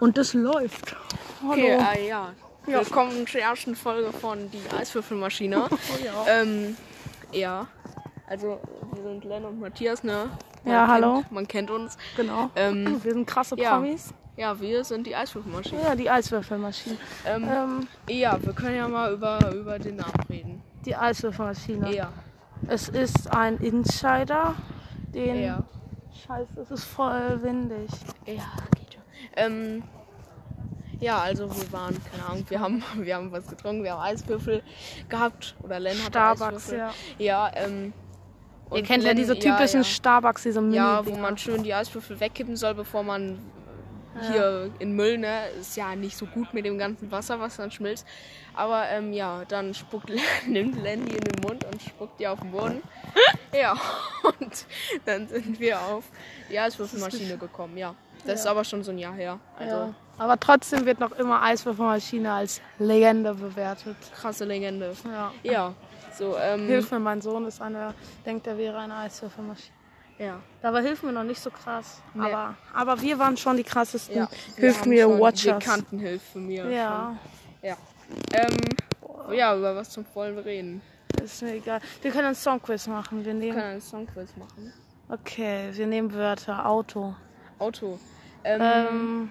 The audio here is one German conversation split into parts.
Und es läuft. Hallo. Okay, äh, ja. Ja. Willkommen zur ersten Folge von Die Eiswürfelmaschine. ja. ähm, ja. Also, wir sind Len und Matthias, ne? Ja, hallo. Kennt, man kennt uns. Genau. Ähm, Wir sind krasse ja. Promis. ja, wir sind die Eiswürfelmaschine. Ja, die Eiswürfelmaschine. Ähm, Ähm, ja, wir können ja mal über, über den Namen reden. die Eiswürfelmaschine. Ja. Es ist ein Insider, den. Ja. Scheiße, es ist voll windig. Ja. Ähm, ja, also wir waren, keine Ahnung, wir haben, wir haben was getrunken, wir haben Eiswürfel gehabt. Oder Len hat Starbucks, Eiswürfel. ja. Ja, ähm. Ihr kennt ja Len- diese typischen ja, Starbucks, diese mini Ja, wo man schön die Eiswürfel wegkippen soll, bevor man hier in Müll, ne? Ist ja nicht so gut mit dem ganzen Wasser, was dann schmilzt. Aber ähm, ja, dann spuckt nimmt Len die in den Mund und spuckt die auf den Boden. ja, und dann sind wir auf die Eiswürfelmaschine gekommen, ja. Das ist aber schon so ein Jahr her. Also Ja. Aber trotzdem wird noch immer Eiswürfelmaschine als Legende bewertet. krasse Legende. Ja. Ja, so, ähm, Hilf mir, mein Sohn ist eine, denkt, er wäre eine Eiswürfelmaschine. ja. Dabei hilft mir noch nicht so krass. Nee. Aber, aber wir waren schon die krassesten. ja. Hilf mir, Watchers. Bekanntenhilfe mir. Ja, Schon. Ja. Ähm, ja, über was zum wollen wir reden? ist mir egal. Wir können einen Songquiz machen. Wir Wir nehmen. können einen Songquiz machen. Okay, wir nehmen Wörter. Auto. Auto. Ähm, Ähm,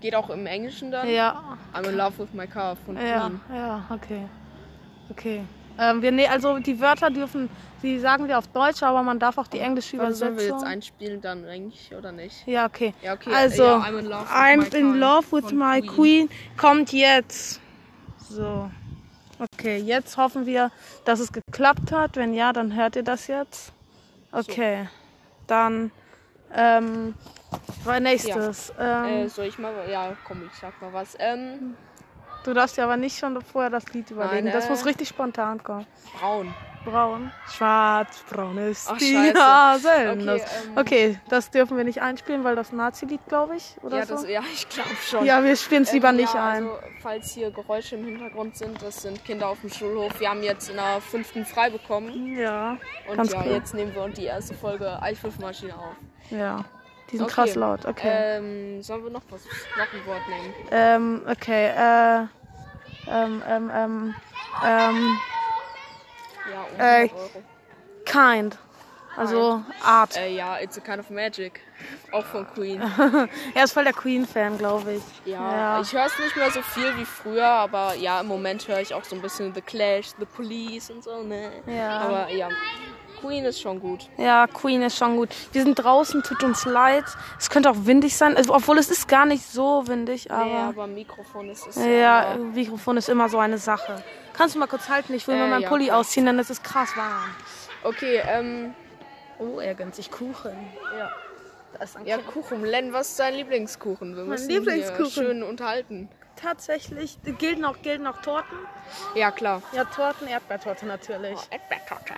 geht auch im Englischen dann? ja. I'm in love with my car von Ja, Queen. ja, okay. Okay. Ähm, wir ne also die Wörter dürfen, die sagen wir auf Deutsch, aber man darf auch die englische Was sollen wir Übersetzung. jetzt einspielen dann eigentlich oder nicht? Ja, okay. Ja, okay. Also, ja, I'm in love with I'm my in love with my queen. kommt jetzt. So. Okay, jetzt hoffen wir, dass es geklappt hat. Wenn ja, dann hört ihr das jetzt. Okay. Dann ähm, war nächstes. Ähm, Äh, soll ich mal, ja, komm, ich sag mal was. Ähm, du darfst ja aber nicht schon vorher das Lied überlegen. Nein, das äh, muss richtig spontan kommen. braun. Braun. Schwarz, braun ist Ach, die. Nase. Okay, das, ähm, okay, das dürfen wir nicht einspielen, weil das ein Nazi-Lied, glaube ich. Oder Ja, so. das, ja, ich glaube schon. ja, wir spielen es lieber Ähm, nicht ja, ein. Also, falls hier Geräusche im Hintergrund sind, das sind Kinder auf dem Schulhof. Wir haben jetzt in der fünften frei bekommen. Ja, Und ja, cool. jetzt nehmen wir uns die erste Folge Eiswürfelmaschine auf. Ja, die sind Okay. krass laut. Okay. Ähm, sollen wir noch was, noch ein Wort nehmen? Ähm, okay, äh, ähm, ähm, ähm, ähm, Ja, Äh, 100 Euro. kind. Also Art. Äh, ja, It's a Kind of Magic. Auch von Queen. Er ist voll der Queen-Fan, glaube ich. Ja, Ja. ich höre es nicht mehr so viel wie früher, aber ja, im Moment höre ich auch so ein bisschen The Clash, The Police und so, ne? Ja. Aber ja, Queen ist schon gut. Ja, Queen ist schon gut. Wir sind draußen, tut uns leid. Es könnte auch windig sein, also, obwohl es ist gar nicht so windig, aber... nee, aber Mikrofon ist es. Ja, aber- Mikrofon ist immer so eine Sache. Kannst du mal kurz halten? Ich will Äh, mir meinen ja, Pulli klar. ausziehen, denn es ist krass warm. Okay, ähm, Oh, er gönnt sich Kuchen. ja. Da ist ein Ja, Kuchen. Len, was ist dein Lieblingskuchen? Wir müssen Lieblingskuchen. Hier schön unterhalten. Tatsächlich, gelten auch, gelten auch Torten? Ja, klar. Ja, Torten, Erdbeertorte natürlich. Erdbeertorte.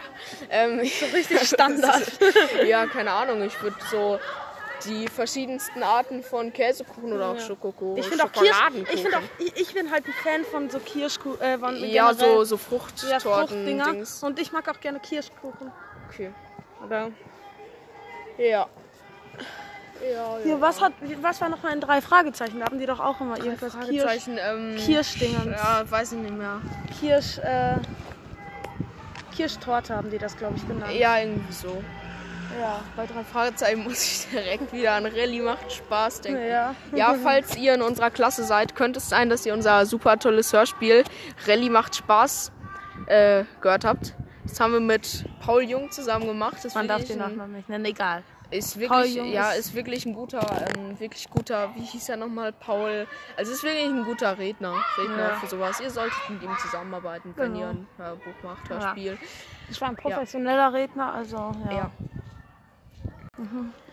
Ähm, So richtig Standard. ja, keine Ahnung. Ich würde so die verschiedensten Arten von Käsekuchen oder auch Ja. Schokokuchen. Ich finde auch Kirsch, ich, find auch, ich, ich bin halt ein Fan von so Kirschkuchen. Äh, von Ja, so, so ja, Fruchttorten. Fruchtdinger. Dings. Und ich mag auch gerne Kirschkuchen. Okay. Oder? Ja. Ja, ja. Hier, was, hat, was war noch mal in drei Fragezeichen? Da haben die doch auch immer irgendwas Kirsch, Fragezeichen, ähm, Kirschdingens. Ja, weiß ich nicht mehr. Kirsch, äh, Kirschtorte haben die das, glaube ich, genannt. Ja, irgendwie so. Ja. Bei drei Fragezeichen muss ich direkt wieder an Rallye macht Spaß denken. Ja. Ja, falls ihr in unserer Klasse seid, könnte es sein, dass ihr unser super tolles Hörspiel Rallye macht Spaß äh, gehört habt. Das haben wir mit Paul Jung zusammen gemacht. Das Man darf den Nachnamen nicht nennen, egal. Ist Paul wirklich, Jung ja, ist- wirklich ein guter, ähm, wirklich guter, wie hieß er nochmal, Paul. Also ist wirklich ein guter Redner, Redner Ja. für sowas. Ihr solltet mit ihm zusammenarbeiten, wenn Genau. ihr ein Hörbuch macht, Hörspiel. Ich war ein professioneller Redner, also ja. Ja.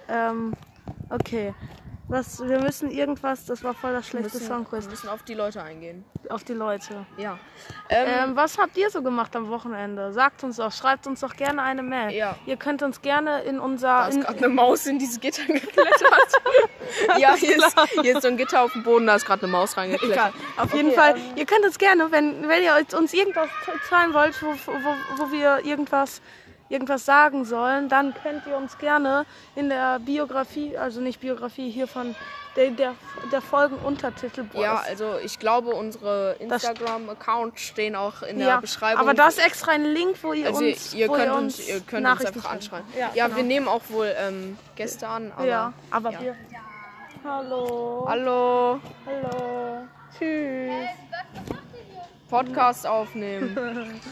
Ähm, okay. Was, wir müssen irgendwas, das war voll das schlechte müssen, Songquiz, wir müssen auf die Leute eingehen. auf die Leute. Ja. Ähm, Ähm, was habt ihr so gemacht am Wochenende? Sagt uns doch, schreibt uns doch gerne eine Mail. Ja. Ihr könnt uns gerne in da unser... ist In, gerade eine Maus in dieses Gitter geklettert. ja, hier ist, hier ist so ein Gitter auf dem Boden, da ist gerade eine Maus reingeklettert. Auf jeden Okay, Fall, ähm, ihr könnt uns gerne, wenn, wenn ihr uns irgendwas zeigen wollt, wo, wo, wo wir irgendwas irgendwas sagen sollen, dann könnt ihr uns gerne in der Biografie, also nicht Biografie, hier von der, der, der Folgenuntertitel. Boah, Ja, also ich glaube, unsere Instagram-Accounts stehen auch in der ja, Beschreibung. aber da ist extra ein Link, wo ihr also uns, ihr könnt ihr uns, uns, ihr könnt uns einfach schreiben. anschreiben. Ja, Ja, genau. wir nehmen auch wohl ähm, Gäste an. Aber ja, aber ja. wir. Hallo. Hallo, Hallo. Tschüss. Podcast aufnehmen.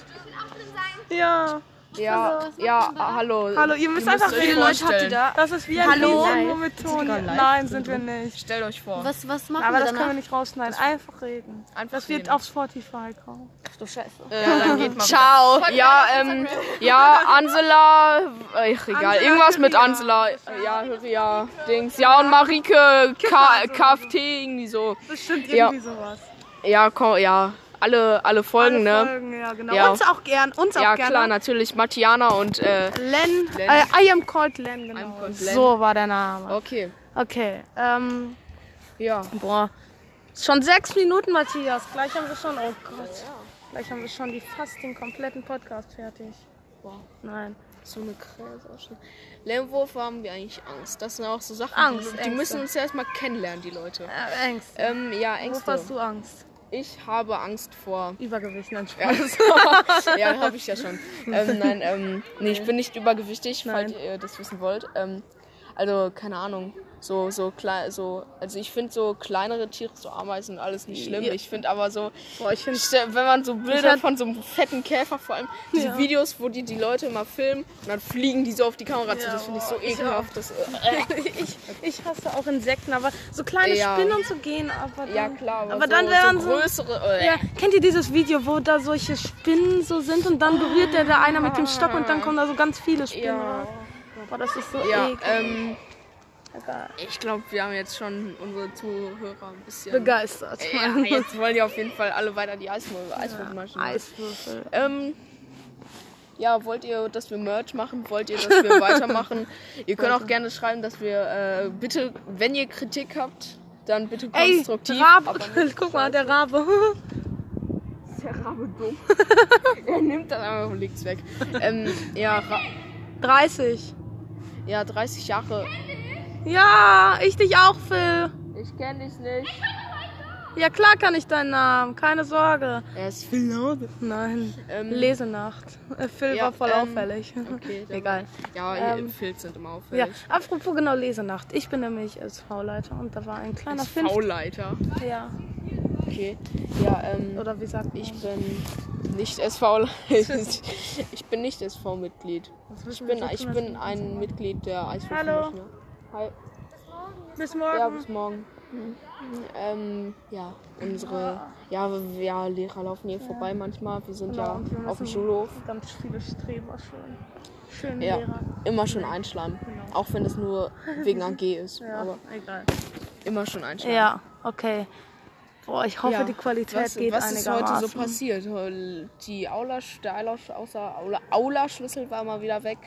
Ja. Ja, ja, ah, hallo. Hallo, ihr müsst einfach euch reden. vorstellen. Das ist wie ein Hallo? Nur mit Ton. Nein, sind wir nicht. Stellt euch vor. Was, was machen Aber wir das können wir danach? nicht rausschneiden. Einfach reden. Einfach Das wird reden. auf Spotify kommen. Ach du Scheiße. Ja, dann geht mal Ciao. Ja, ähm, ja, Ansela, äh, ach, egal, Angela irgendwas mit. Ansela. Äh, Ja, Hyria, Dings. Ja, und Marike, K KFT, irgendwie so. Bestimmt Ja. irgendwie sowas. Ja, komm, ja, alle, alle Folgen, Alle ne? Folgen, ja, genau. Ja. Uns auch gern. Uns Ja, auch gerne. klar, natürlich. Matiana und, äh, Len. Len. Äh, I am called Len, genau. Called Len. So war der Name. okay. Okay. Ähm, Ja. boah. Schon sechs Minuten, Matthias. Gleich haben wir schon. Oh Gott. Gleich haben wir schon die, fast den kompletten Podcast fertig. Boah. Nein. So eine Kräse auch schon. Lernwurf haben wir eigentlich Angst. Das sind auch so Sachen, Angst, die, die Ängste. müssen uns erstmal kennenlernen, die Leute. Äh, Ängst. Ähm, ja, Wovor Ängste. hast du Angst? Ich habe Angst vor Übergewicht, nein, Ja, Spaß. ja habe ich ja schon. Ähm, nein, ähm, nee, ich bin nicht übergewichtig, falls ihr das wissen wollt. Ähm, also, keine Ahnung. So, so klein, so, also ich finde so kleinere Tiere, so Ameisen, alles nicht schlimm. Ja. Ich finde aber so, Boah, ich finde stell- wenn man so Bilder von so einem fetten Käfer, vor allem diese Ja. Videos, wo die die Leute immer filmen und dann fliegen die so auf die Kamera zu, Ja, das finde ich so ekelhaft. Das, äh, ich, ich hasse auch Insekten, aber so kleine. Spinnen und so gehen, aber dann, ja klar, aber, aber so, dann wären so größere. Äh, ja, kennt ihr dieses Video, wo da solche Spinnen so sind und dann berührt der da einer mit dem Stock und dann kommen da so ganz viele Spinnen. Boah, das ist so ja, eklig. ähm, Egal. ich glaube, wir haben jetzt schon unsere Zuhörer ein bisschen Begeistert. Ja, jetzt wollen die auf jeden Fall alle weiter die Eiswürfel, Eiswürfelmaschine. Eiswürfel. Ähm, ja, wollt ihr, dass wir Merch machen? Wollt ihr, dass wir weitermachen? ihr könnt auch gerne schreiben, dass wir äh, bitte, wenn ihr Kritik habt, dann bitte Ey, konstruktiv. Rabe, aber nicht guck mal, der Rabe. ist der Rabe dumm. er nimmt das einfach und legt's weg. ähm, ja, Ra 30. ja, 30 Jahre. Ja, ich dich auch, Phil. Ich kenne dich nicht. Ja, klar kann ich deinen Namen, keine Sorge. Er ist Phil. Nein, Ähm, Lesenacht. Äh, Phil ja, war voll ähm, auffällig. Okay, Egal. Ja, Ähm, Filz sind immer Ja, auffällig. apropos genau Lesenacht. Ich bin nämlich SV-Leiter und da war ein kleiner Film. V-Leiter. Ja, Okay. Ja, ähm. oder wie sagt man? Ich bin nicht SV. ich bin nicht SV-Mitglied. Ich bin, ich bin ein Mitglied der Eiswürfelmaschine. Hi. Bis Ja, morgen. bis morgen. Ähm, ja, unsere ja, wir- ja, Lehrer laufen hier vorbei manchmal. Wir sind Genau, ja auf dem Schulhof. Ganz viele Streber schön. Schöne Ja, Lehrer. immer schon einschleimen. Auch wenn es nur wegen AG ist. Ja, Aber egal. immer schon einschleimen. Ja, okay. Boah, ich hoffe, Ja. die Qualität was, geht was ist heute einigermaßen. so passiert? Die Aula, der Aula, außer Aula, Aula-Schlüssel war mal wieder weg.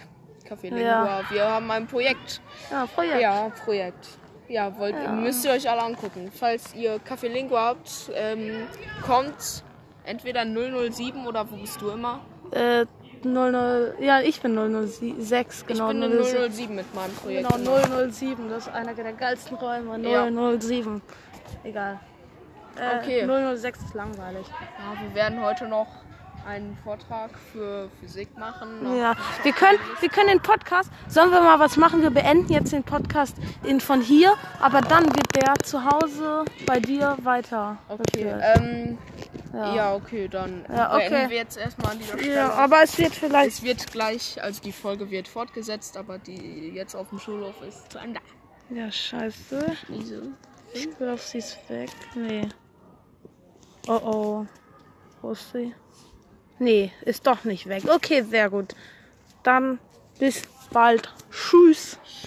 Lingua. Ja. Wir haben ein Projekt. Ja, Projekt. Ja, Projekt. Ja, wollt, müsst ihr euch alle angucken. Falls ihr Café Lingua habt, ähm, kommt entweder 007 oder wo bist du immer? Äh, 00, ja, ich bin 006, genau. ich bin 007. 007 mit meinem Projekt. Genau, immer. 007, das ist einer der geilsten Räume. Ja. 007. Egal. Äh, Okay. 006 ist langweilig. Ja, wir werden heute noch einen Vortrag für Physik machen. Ja, wir können, wir können den Podcast, sollen wir mal was machen? Wir beenden jetzt den Podcast in, von hier, aber dann wird der zu Hause bei dir weiter. Okay, ähm, Ja. ja. okay, dann Ja, okay. beenden wir jetzt erstmal an dieser Stelle. ja, aber es wird vielleicht. Es wird gleich, also die Folge wird fortgesetzt, aber die jetzt auf dem Schulhof ist zu Ende. Ja, scheiße. Wieso? Ich glaube, sie ist weg. Nee. Oh oh. Wo ist sie? Nee, ist doch nicht weg. Okay, sehr gut. Dann bis bald. Tschüss.